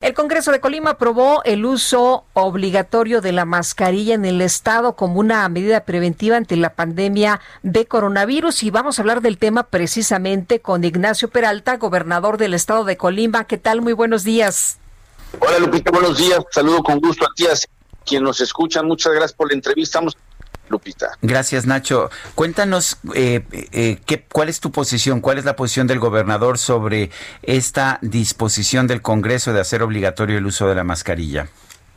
El Congreso de Colima aprobó el uso obligatorio de la mascarilla en el estado como una medida preventiva ante la pandemia de coronavirus y vamos a hablar del tema precisamente con Ignacio Peralta, gobernador del estado de Colima. ¿Qué tal? Muy buenos días. Hola Lupita, buenos días. Saludo con gusto a ti, quien nos escuchan. Muchas gracias por la entrevista. Lupita. Gracias, Nacho. Cuéntanos eh, eh, qué, cuál es tu posición, cuál es la posición del gobernador sobre esta disposición del Congreso de hacer obligatorio el uso de la mascarilla.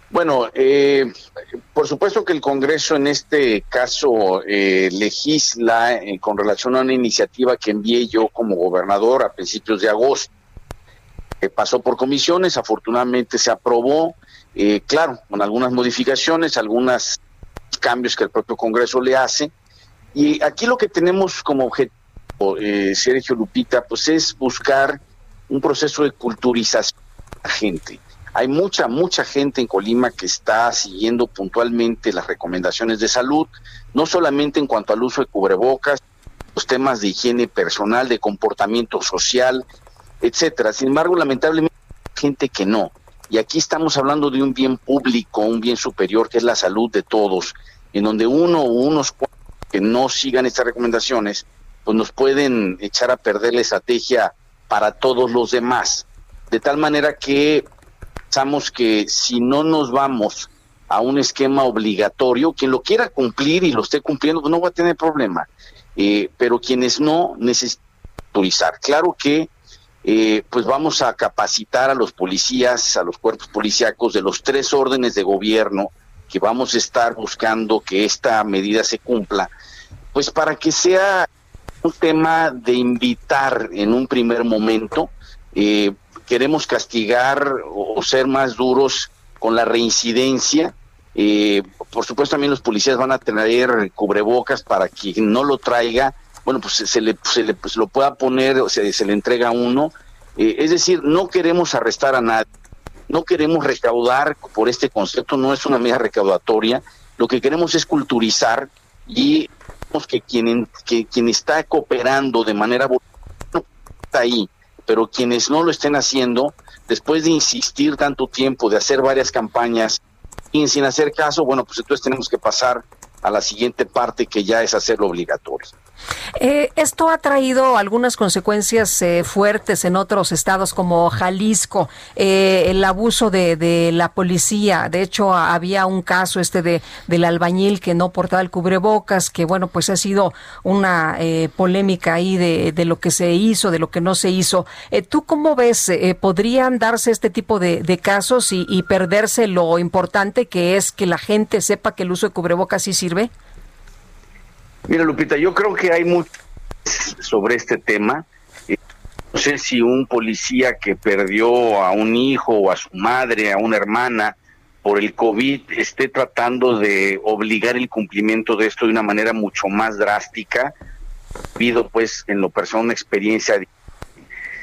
Bueno, eh, por supuesto que el Congreso en este caso legisla con relación a una iniciativa que envié yo como gobernador a principios de agosto. pasó por comisiones, afortunadamente se aprobó, claro, con algunas modificaciones, algunas cambios que el propio Congreso le hace. Y aquí lo que tenemos como objetivo, eh, Sergio Lupita, pues es buscar un proceso de culturización de la gente. Hay mucha, mucha gente en Colima que está siguiendo puntualmente las recomendaciones de salud, no solamente en cuanto al uso de cubrebocas, los temas de higiene personal, de comportamiento social, etcétera. Sin embargo, lamentablemente hay gente que no. Y aquí estamos hablando de un bien público, un bien superior, que es la salud de todos en donde uno o unos que no sigan estas recomendaciones, pues nos pueden echar a perder la estrategia para todos los demás. De tal manera que pensamos que si no nos vamos a un esquema obligatorio, quien lo quiera cumplir y lo esté cumpliendo, pues no va a tener problema. Eh, pero quienes no necesitan autorizar. Claro que eh, pues vamos a capacitar a los policías, a los cuerpos policíacos de los tres órdenes de gobierno que vamos a estar buscando que esta medida se cumpla, pues para que sea un tema de invitar en un primer momento, eh, queremos castigar o, ser más duros con la reincidencia. Eh, por supuesto también los policías van a tener cubrebocas para quien no lo traiga, bueno, pues se le, se le pues lo pueda poner, o se, se le entrega a uno. Eh, es decir, no queremos arrestar a nadie no queremos recaudar por este concepto, no es una medida recaudatoria, lo que queremos es culturizar y que quien, que quien está cooperando de manera no está ahí, pero quienes no lo estén haciendo, después de insistir tanto tiempo, de hacer varias campañas y sin hacer caso, bueno, pues entonces tenemos que pasar a la siguiente parte que ya es hacerlo obligatorio. Eh, esto ha traído algunas consecuencias eh, fuertes en otros estados como Jalisco, eh, el abuso de, la policía. De hecho, había un caso este de del albañil que no portaba el cubrebocas, que bueno, pues ha sido una polémica ahí de, de, lo que se hizo, de lo que no se hizo. ¿Tú cómo ves? ¿Podrían darse este tipo de, de casos y, y, perderse lo importante que es que la gente sepa que el uso de cubrebocas sí sirve? Mira, Lupita, yo creo que hay mucho sobre este tema. Eh, no sé si un policía que perdió a un hijo o a su madre, a una hermana, por el COVID, esté tratando de obligar el cumplimiento de esto de una manera mucho más drástica. Pido, pues, en lo personal, una experiencia.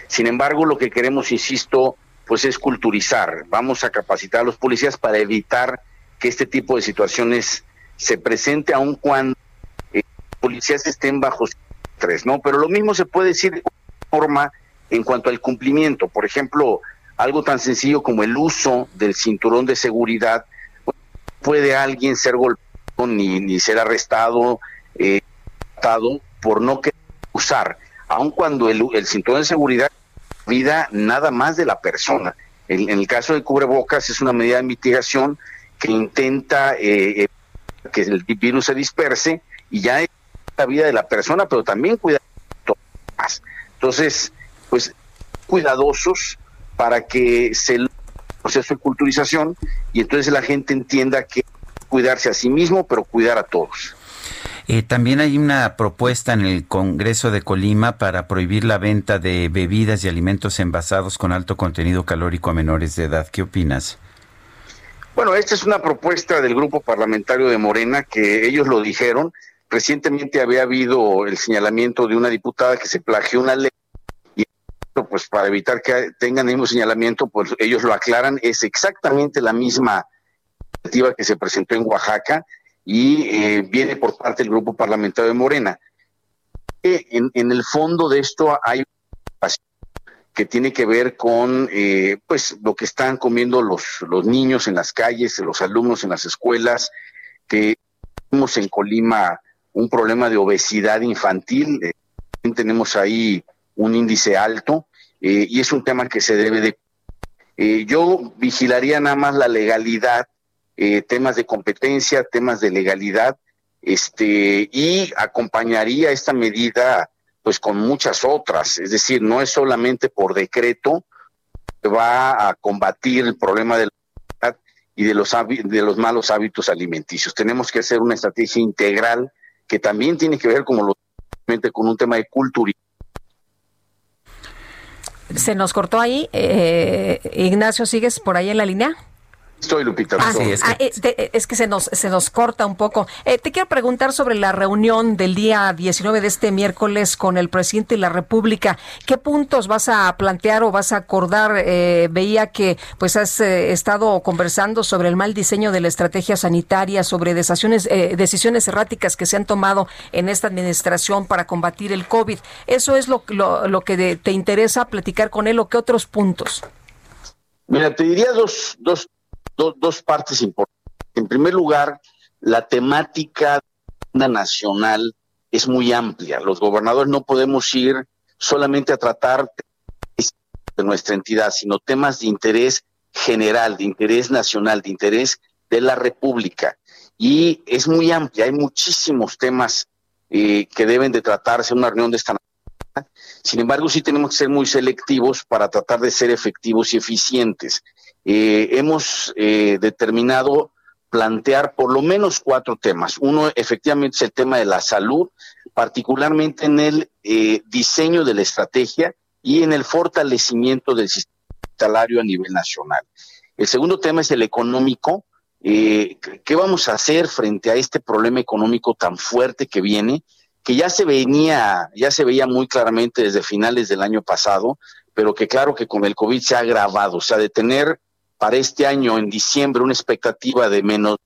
Sin embargo, lo que queremos, insisto, pues es culturizar. Vamos a capacitar a los policías para evitar que este tipo de situaciones se presente, aun cuando policías estén bajo estrés, ¿no? Pero lo mismo se puede decir de forma en cuanto al cumplimiento. Por ejemplo, algo tan sencillo como el uso del cinturón de seguridad. Puede alguien ser golpeado ni, ni ser arrestado eh, por no querer usar, aun cuando el, el cinturón de seguridad vida nada más de la persona. En, el caso de cubrebocas es una medida de mitigación que intenta eh, eh, que el virus se disperse y ya la vida de la persona, pero también cuidar más. Entonces, pues cuidadosos para que se el proceso de culturización y entonces la gente entienda que cuidarse a sí mismo, pero cuidar a todos. Eh, también hay una propuesta en el Congreso de Colima para prohibir la venta de bebidas y alimentos envasados con alto contenido calórico a menores de edad. ¿Qué opinas? Bueno, esta es una propuesta del grupo parlamentario de Morena que ellos lo dijeron. Recientemente había habido el señalamiento de una diputada que se plagió una ley y pues para evitar que tengan el mismo señalamiento, pues ellos lo aclaran, es exactamente la misma iniciativa que se presentó en Oaxaca y eh, viene por parte del grupo parlamentario de Morena. En, en el fondo de esto hay que tiene que ver con eh, pues lo que están comiendo los, los niños en las calles, los alumnos en las escuelas, que tenemos en Colima un problema de obesidad infantil, eh, tenemos ahí un índice alto eh, y es un tema que se debe de... yo vigilaría nada más la legalidad, temas de competencia, temas de legalidad, este y acompañaría esta medida pues con muchas otras. Es decir, no es solamente por decreto que va a combatir el problema de la y de los, de los malos hábitos alimenticios. Tenemos que hacer una estrategia integral que también tiene que ver como lo, con un tema de cultura. Se nos cortó ahí. Eh, Ignacio, ¿sigues por ahí en la línea? Estoy, Lupita. Ah, es, que... Ah, eh, eh, es, que... se nos, se nos corta un poco. Eh, te quiero preguntar sobre la reunión del día 19 de este miércoles con el presidente de la República. ¿Qué puntos vas a plantear o vas a acordar? veía que pues has estado conversando sobre el mal diseño de la estrategia sanitaria, sobre decisiones, decisiones erráticas que se han tomado en esta administración para combatir el COVID. ¿Eso es lo, lo, lo que te interesa platicar con él o qué otros puntos? Mira, te diría dos, dos dos partes importantes. En primer lugar, la temática nacional es muy amplia. Los gobernadores no podemos ir solamente a tratar de nuestra entidad, sino temas de interés general, de interés nacional, de interés de la República. Y es muy amplia, hay muchísimos temas eh, que deben de tratarse en una reunión de esta sin embargo, sí tenemos que ser muy selectivos para tratar de ser efectivos y eficientes. Eh, hemos eh, determinado plantear por lo menos cuatro temas. Uno, efectivamente, es el tema de la salud, particularmente en el eh, diseño de la estrategia y en el fortalecimiento del sistema hospitalario a nivel nacional. El segundo tema es el económico. ¿Qué vamos a hacer frente a este problema económico tan fuerte que viene? Que ya se venía, ya se veía muy claramente desde finales del año pasado, pero que claro que con el COVID se ha agravado, o sea, de tener para este año, en diciembre, una expectativa de menos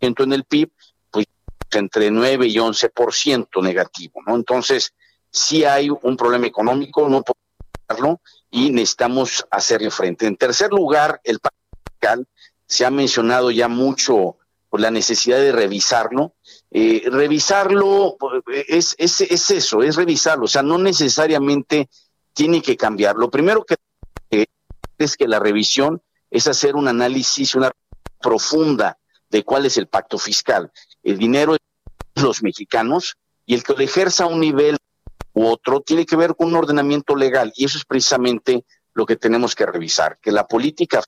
en el PIB, pues entre 9 y 11% negativo, ¿no? Entonces, sí hay un problema económico, no podemos y necesitamos hacerle frente. En tercer lugar, el fiscal se ha mencionado ya mucho por la necesidad de revisarlo. Eh, revisarlo es, es, es, eso, es revisarlo, o sea, no necesariamente tiene que cambiar. Lo primero que es que la revisión es hacer un análisis, una profunda de cuál es el pacto fiscal. El dinero de los mexicanos y el que lo ejerza a un nivel u otro tiene que ver con un ordenamiento legal y eso es precisamente lo que tenemos que revisar, que la política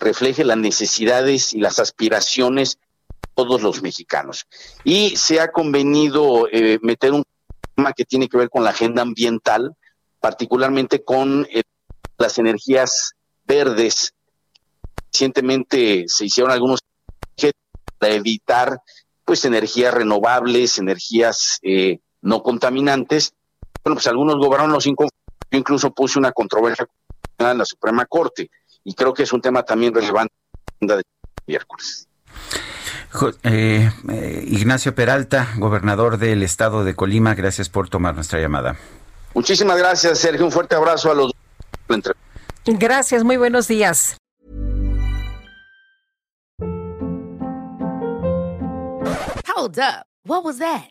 refleje las necesidades y las aspiraciones de todos los mexicanos. Y se ha convenido eh, meter un tema que tiene que ver con la agenda ambiental, particularmente con eh, las energías verdes Recientemente se hicieron algunos para evitar pues energías renovables, energías eh, no contaminantes. Bueno, pues algunos gobernadores Yo incluso puse una controversia en la Suprema Corte y creo que es un tema también relevante de miércoles. Eh, eh, Ignacio Peralta, gobernador del estado de Colima, gracias por tomar nuestra llamada. Muchísimas gracias, Sergio. Un fuerte abrazo a los. Gracias, muy buenos días. Hold up. What was that?